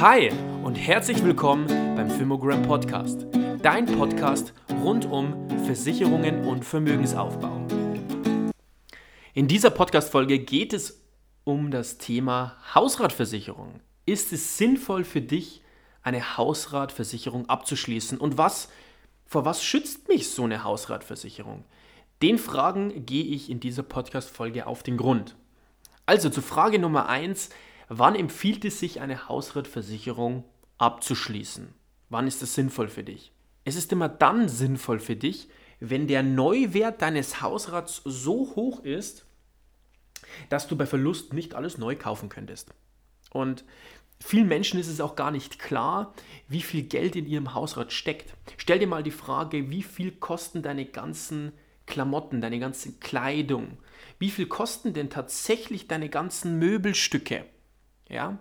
Hi und herzlich willkommen beim Filmogram Podcast, dein Podcast rund um Versicherungen und Vermögensaufbau. In dieser Podcast-Folge geht es um das Thema Hausratversicherung. Ist es sinnvoll für dich, eine Hausratversicherung abzuschließen? Und was, vor was schützt mich so eine Hausratversicherung? Den Fragen gehe ich in dieser Podcast-Folge auf den Grund. Also zu Frage Nummer 1. Wann empfiehlt es sich, eine Hausratversicherung abzuschließen? Wann ist das sinnvoll für dich? Es ist immer dann sinnvoll für dich, wenn der Neuwert deines Hausrats so hoch ist, dass du bei Verlust nicht alles neu kaufen könntest. Und vielen Menschen ist es auch gar nicht klar, wie viel Geld in ihrem Hausrat steckt. Stell dir mal die Frage, wie viel kosten deine ganzen Klamotten, deine ganze Kleidung? Wie viel kosten denn tatsächlich deine ganzen Möbelstücke? Ja?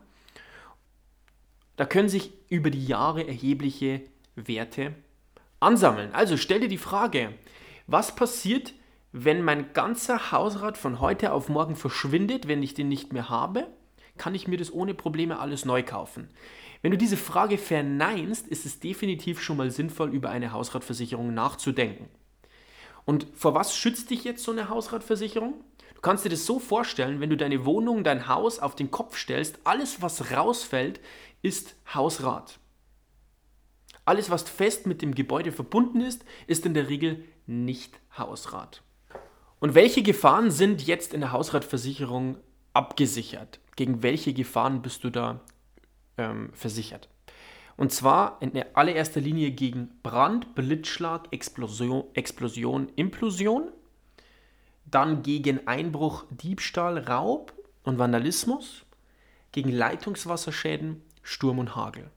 Da können sich über die Jahre erhebliche Werte ansammeln. Also stell dir die Frage, was passiert, wenn mein ganzer Hausrat von heute auf morgen verschwindet, wenn ich den nicht mehr habe? Kann ich mir das ohne Probleme alles neu kaufen? Wenn du diese Frage verneinst, ist es definitiv schon mal sinnvoll, über eine Hausratversicherung nachzudenken. Und vor was schützt dich jetzt so eine Hausratversicherung? Du kannst dir das so vorstellen, wenn du deine Wohnung, dein Haus auf den Kopf stellst, alles, was rausfällt, ist Hausrat. Alles, was fest mit dem Gebäude verbunden ist, ist in der Regel nicht Hausrat. Und welche Gefahren sind jetzt in der Hausratversicherung abgesichert? Gegen welche Gefahren bist du da ähm, versichert? Und zwar in allererster Linie gegen Brand, Blitzschlag, Explosion, Explosion Implosion dann gegen Einbruch, Diebstahl, Raub und Vandalismus, gegen Leitungswasserschäden, Sturm und Hagel.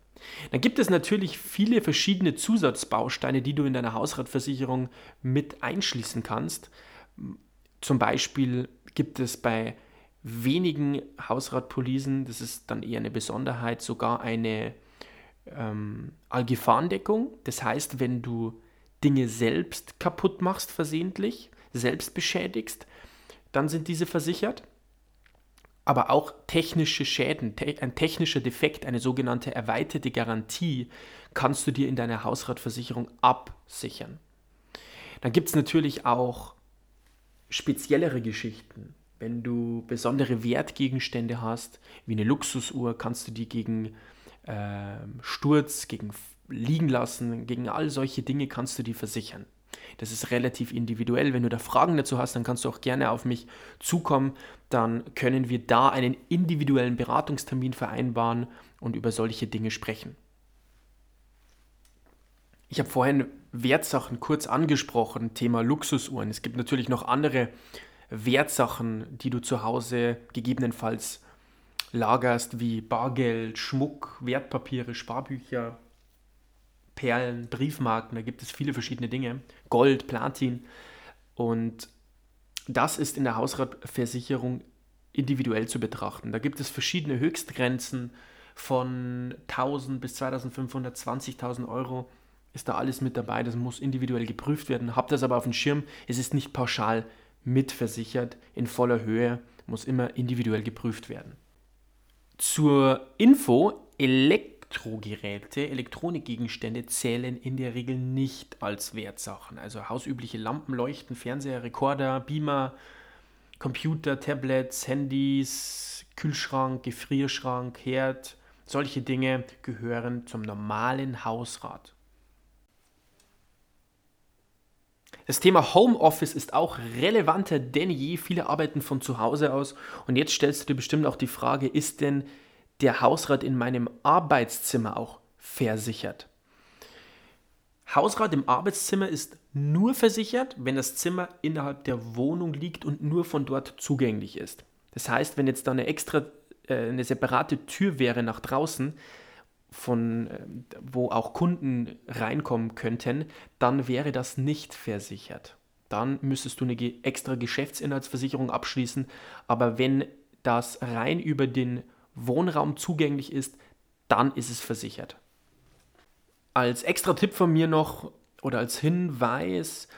Dann gibt es natürlich viele verschiedene Zusatzbausteine, die du in deiner Hausratversicherung mit einschließen kannst. Zum Beispiel gibt es bei wenigen Hausratpolisen, das ist dann eher eine Besonderheit, sogar eine ähm, Algefahrendeckung. Das heißt, wenn du Dinge selbst kaputt machst versehentlich, selbst beschädigst, dann sind diese versichert. Aber auch technische Schäden, ein technischer Defekt, eine sogenannte erweiterte Garantie, kannst du dir in deiner Hausratversicherung absichern. Dann gibt es natürlich auch speziellere Geschichten. Wenn du besondere Wertgegenstände hast, wie eine Luxusuhr, kannst du die gegen äh, Sturz, gegen Liegen lassen, gegen all solche Dinge kannst du die versichern. Das ist relativ individuell. Wenn du da Fragen dazu hast, dann kannst du auch gerne auf mich zukommen. Dann können wir da einen individuellen Beratungstermin vereinbaren und über solche Dinge sprechen. Ich habe vorhin Wertsachen kurz angesprochen, Thema Luxusuhren. Es gibt natürlich noch andere Wertsachen, die du zu Hause gegebenenfalls lagerst, wie Bargeld, Schmuck, Wertpapiere, Sparbücher, Perlen, Briefmarken, da gibt es viele verschiedene Dinge. Gold, Platin. Und das ist in der Hausratversicherung individuell zu betrachten. Da gibt es verschiedene Höchstgrenzen von 1000 bis 2500, 20.000 Euro ist da alles mit dabei. Das muss individuell geprüft werden. Habt das aber auf dem Schirm. Es ist nicht pauschal mitversichert in voller Höhe, muss immer individuell geprüft werden. Zur Info, Elekt Elektrogeräte, Elektronikgegenstände zählen in der Regel nicht als Wertsachen. Also hausübliche Lampen, Leuchten, Fernseher, Rekorder, Beamer, Computer, Tablets, Handys, Kühlschrank, Gefrierschrank, Herd, solche Dinge gehören zum normalen Hausrat. Das Thema Homeoffice ist auch relevanter denn je. Viele arbeiten von zu Hause aus. Und jetzt stellst du dir bestimmt auch die Frage, ist denn der Hausrat in meinem Arbeitszimmer auch versichert. Hausrat im Arbeitszimmer ist nur versichert, wenn das Zimmer innerhalb der Wohnung liegt und nur von dort zugänglich ist. Das heißt, wenn jetzt da eine extra, äh, eine separate Tür wäre nach draußen, von, äh, wo auch Kunden reinkommen könnten, dann wäre das nicht versichert. Dann müsstest du eine extra Geschäftsinhaltsversicherung abschließen. Aber wenn das rein über den Wohnraum zugänglich ist, dann ist es versichert. Als extra Tipp von mir noch oder als Hinweis,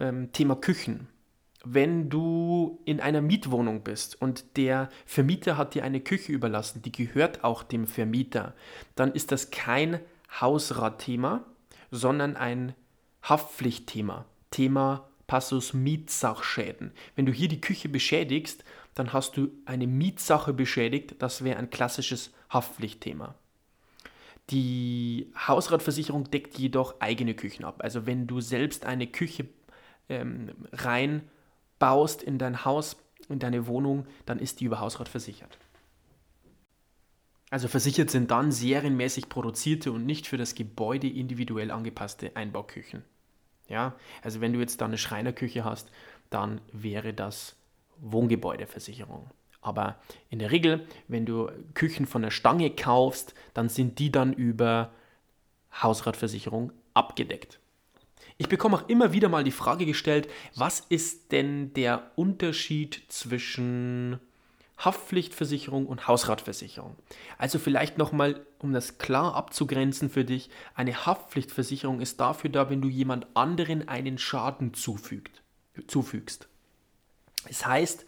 ähm, Thema Küchen. wenn du in einer Mietwohnung bist und der Vermieter hat dir eine Küche überlassen, die gehört auch dem Vermieter, dann ist das kein Hausratthema, sondern ein Haftpflichtthema. Thema Passus Mietsachschäden. Wenn du hier die Küche beschädigst, dann hast du eine Mietsache beschädigt. Das wäre ein klassisches Haftpflichtthema. Die Hausratversicherung deckt jedoch eigene Küchen ab. Also wenn du selbst eine Küche ähm, reinbaust in dein Haus, in deine Wohnung, dann ist die über Hausrat versichert. Also versichert sind dann serienmäßig produzierte und nicht für das Gebäude individuell angepasste Einbauküchen. Ja, also wenn du jetzt da eine Schreinerküche hast, dann wäre das Wohngebäudeversicherung. Aber in der Regel, wenn du Küchen von der Stange kaufst, dann sind die dann über Hausratversicherung abgedeckt. Ich bekomme auch immer wieder mal die Frage gestellt, was ist denn der Unterschied zwischen Haftpflichtversicherung und Hausratversicherung. Also vielleicht nochmal, um das klar abzugrenzen für dich, eine Haftpflichtversicherung ist dafür da, wenn du jemand anderen einen Schaden zufügt, zufügst. Es heißt,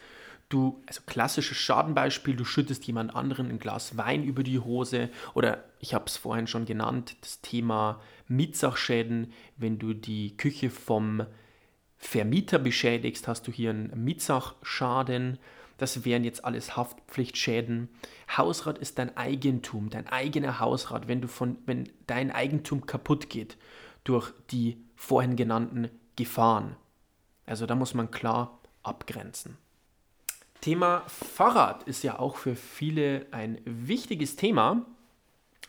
du, also klassisches Schadenbeispiel, du schüttest jemand anderen ein Glas Wein über die Hose oder ich habe es vorhin schon genannt, das Thema Mietsachschäden, wenn du die Küche vom Vermieter beschädigst, hast du hier einen Mietsachschaden das wären jetzt alles Haftpflichtschäden. Hausrat ist dein Eigentum, dein eigener Hausrat, wenn du von, wenn dein Eigentum kaputt geht durch die vorhin genannten Gefahren. Also da muss man klar abgrenzen. Thema Fahrrad ist ja auch für viele ein wichtiges Thema.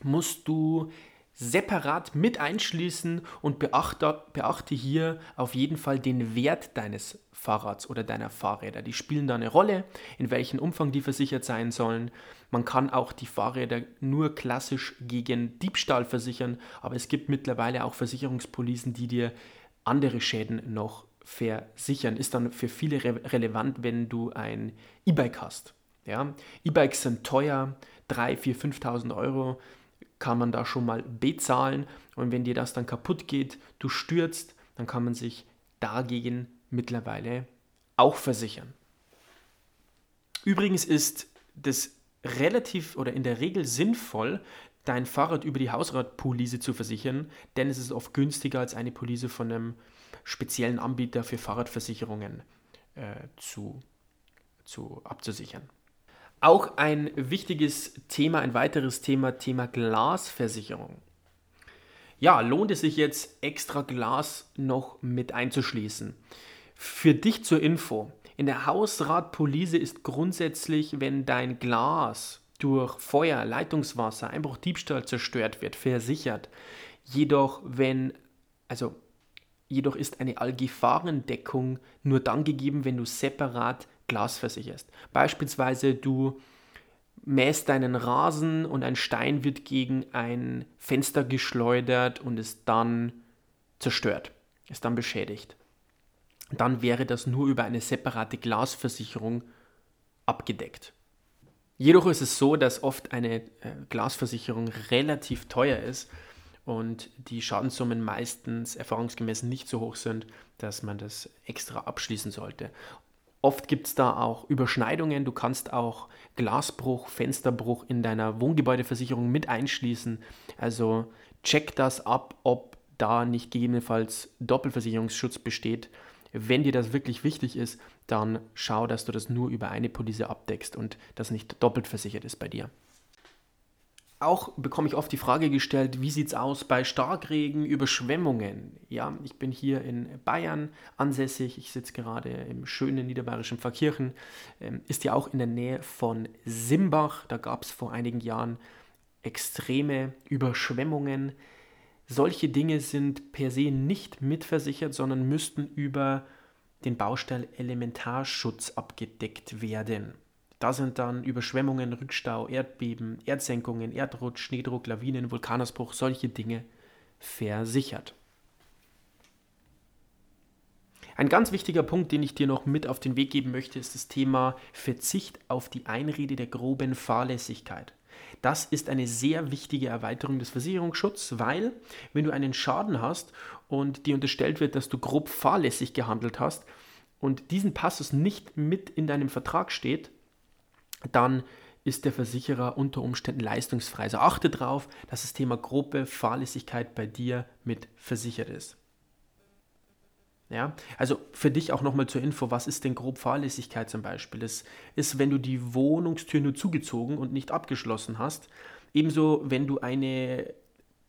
Musst du separat mit einschließen und beachte, beachte hier auf jeden Fall den Wert deines Fahrrads oder deiner Fahrräder. Die spielen da eine Rolle, in welchem Umfang die versichert sein sollen. Man kann auch die Fahrräder nur klassisch gegen Diebstahl versichern, aber es gibt mittlerweile auch Versicherungspolicen, die dir andere Schäden noch versichern. Ist dann für viele re relevant, wenn du ein E-Bike hast. Ja? E-Bikes sind teuer, 3, 4, 5.000 Euro kann man da schon mal bezahlen. Und wenn dir das dann kaputt geht, du stürzt, dann kann man sich dagegen mittlerweile auch versichern. Übrigens ist das relativ oder in der Regel sinnvoll, dein Fahrrad über die Hausratpolice zu versichern, denn es ist oft günstiger als eine Police von einem speziellen Anbieter für Fahrradversicherungen äh, zu, zu abzusichern. Auch ein wichtiges Thema, ein weiteres Thema, Thema Glasversicherung. Ja, lohnt es sich jetzt extra Glas noch mit einzuschließen? Für dich zur Info. In der Hausratpolice ist grundsätzlich, wenn dein Glas durch Feuer, Leitungswasser, Einbruch, Diebstahl zerstört wird, versichert. Jedoch, wenn, also, jedoch ist eine Allgefahrendeckung nur dann gegeben, wenn du separat Glas versicherst. Beispielsweise du mähst deinen Rasen und ein Stein wird gegen ein Fenster geschleudert und ist dann zerstört, ist dann beschädigt. Dann wäre das nur über eine separate Glasversicherung abgedeckt. Jedoch ist es so, dass oft eine äh, Glasversicherung relativ teuer ist und die Schadenssummen meistens erfahrungsgemäß nicht so hoch sind, dass man das extra abschließen sollte. Oft gibt es da auch Überschneidungen. Du kannst auch Glasbruch, Fensterbruch in deiner Wohngebäudeversicherung mit einschließen. Also check das ab, ob da nicht gegebenenfalls Doppelversicherungsschutz besteht. Wenn dir das wirklich wichtig ist, dann schau, dass du das nur über eine Police abdeckst und das nicht doppelt versichert ist bei dir. Auch bekomme ich oft die Frage gestellt, wie sieht es aus bei Starkregen, Überschwemmungen? Ja, ich bin hier in Bayern ansässig, ich sitze gerade im schönen niederbayerischen Pfarrkirchen, ähm, ist ja auch in der Nähe von Simbach. Da gab es vor einigen Jahren extreme Überschwemmungen. Solche Dinge sind per se nicht mitversichert, sondern müssten über den Baustein Elementarschutz abgedeckt werden. Da sind dann Überschwemmungen, Rückstau, Erdbeben, Erdsenkungen, Erdrutsch, Schneedruck, Lawinen, Vulkanausbruch, solche Dinge versichert. Ein ganz wichtiger Punkt, den ich dir noch mit auf den Weg geben möchte, ist das Thema Verzicht auf die Einrede der groben Fahrlässigkeit. Das ist eine sehr wichtige Erweiterung des Versicherungsschutzes, weil wenn du einen Schaden hast und dir unterstellt wird, dass du grob fahrlässig gehandelt hast, und diesen Passus nicht mit in deinem Vertrag steht, dann ist der Versicherer unter Umständen leistungsfrei. Also achte darauf, dass das Thema grobe Fahrlässigkeit bei dir mit versichert ist. Ja, also für dich auch nochmal zur Info, was ist denn grob Fahrlässigkeit zum Beispiel? Das ist, wenn du die Wohnungstür nur zugezogen und nicht abgeschlossen hast. Ebenso, wenn du eine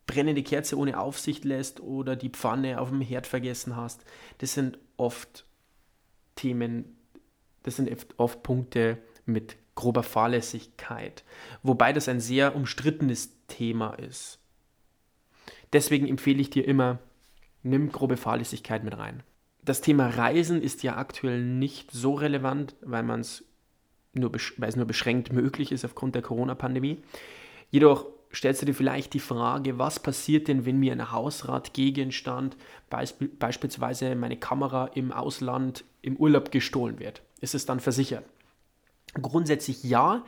brennende Kerze ohne Aufsicht lässt oder die Pfanne auf dem Herd vergessen hast. Das sind oft Themen, das sind oft Punkte mit grober Fahrlässigkeit, wobei das ein sehr umstrittenes Thema ist. Deswegen empfehle ich dir immer, nimm grobe Fahrlässigkeit mit rein das Thema Reisen ist ja aktuell nicht so relevant, weil man es nur, weil es nur beschränkt möglich ist aufgrund der Corona-Pandemie. Jedoch stellst du dir vielleicht die Frage, was passiert denn, wenn mir ein Hausratgegenstand, beisp beispielsweise meine Kamera im Ausland im Urlaub gestohlen wird? Ist es dann versichert? Grundsätzlich ja,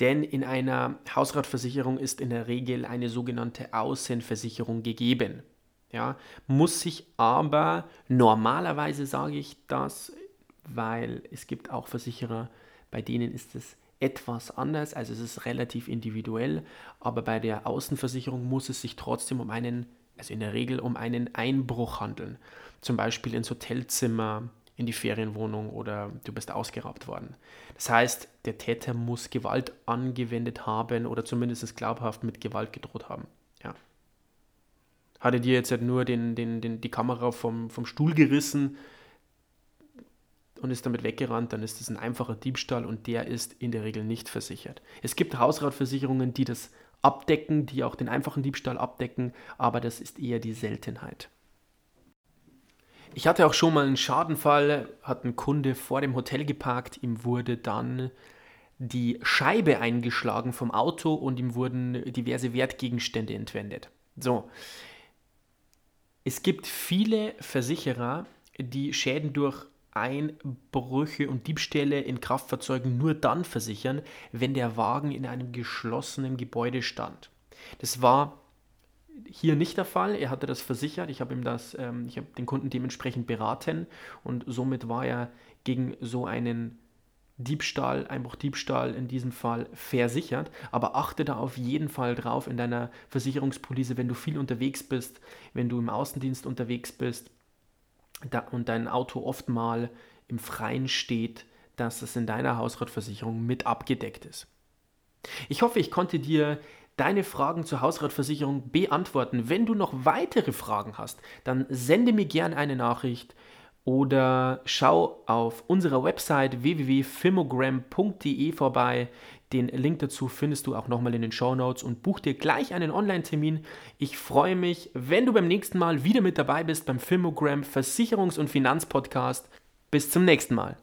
denn in einer Hausratversicherung ist in der Regel eine sogenannte Außenversicherung gegeben. Ja, muss sich aber, normalerweise sage ich das, weil es gibt auch Versicherer, bei denen ist es etwas anders, also es ist relativ individuell, aber bei der Außenversicherung muss es sich trotzdem um einen, also in der Regel um einen Einbruch handeln. Zum Beispiel ins Hotelzimmer, in die Ferienwohnung oder du bist ausgeraubt worden. Das heißt, der Täter muss Gewalt angewendet haben oder zumindest glaubhaft mit Gewalt gedroht haben. Ja hat er dir jetzt halt nur den, den, den, die Kamera vom, vom Stuhl gerissen und ist damit weggerannt, dann ist das ein einfacher Diebstahl und der ist in der Regel nicht versichert. Es gibt Hausratversicherungen, die das abdecken, die auch den einfachen Diebstahl abdecken, aber das ist eher die Seltenheit. Ich hatte auch schon mal einen Schadenfall, hat ein Kunde vor dem Hotel geparkt, ihm wurde dann die Scheibe eingeschlagen vom Auto und ihm wurden diverse Wertgegenstände entwendet. So, es gibt viele Versicherer, die Schäden durch Einbrüche und Diebstähle in Kraftfahrzeugen nur dann versichern, wenn der Wagen in einem geschlossenen Gebäude stand. Das war hier nicht der Fall. Er hatte das versichert. Ich habe ihm das, ähm, ich habe den Kunden dementsprechend beraten und somit war er gegen so einen Diebstahl, Einbruch Diebstahl in diesem Fall versichert, aber achte da auf jeden Fall drauf in deiner Versicherungspolice, wenn du viel unterwegs bist, wenn du im Außendienst unterwegs bist da, und dein Auto oft mal im Freien steht, dass es in deiner Hausratversicherung mit abgedeckt ist. Ich hoffe, ich konnte dir deine Fragen zur Hausratversicherung beantworten. Wenn du noch weitere Fragen hast, dann sende mir gerne eine Nachricht oder schau auf unserer Website www.filmogram.de vorbei. Den Link dazu findest du auch nochmal in den Show Notes und buch dir gleich einen Online-Termin. Ich freue mich, wenn du beim nächsten Mal wieder mit dabei bist beim Filmogram Versicherungs- und Finanzpodcast. Bis zum nächsten Mal.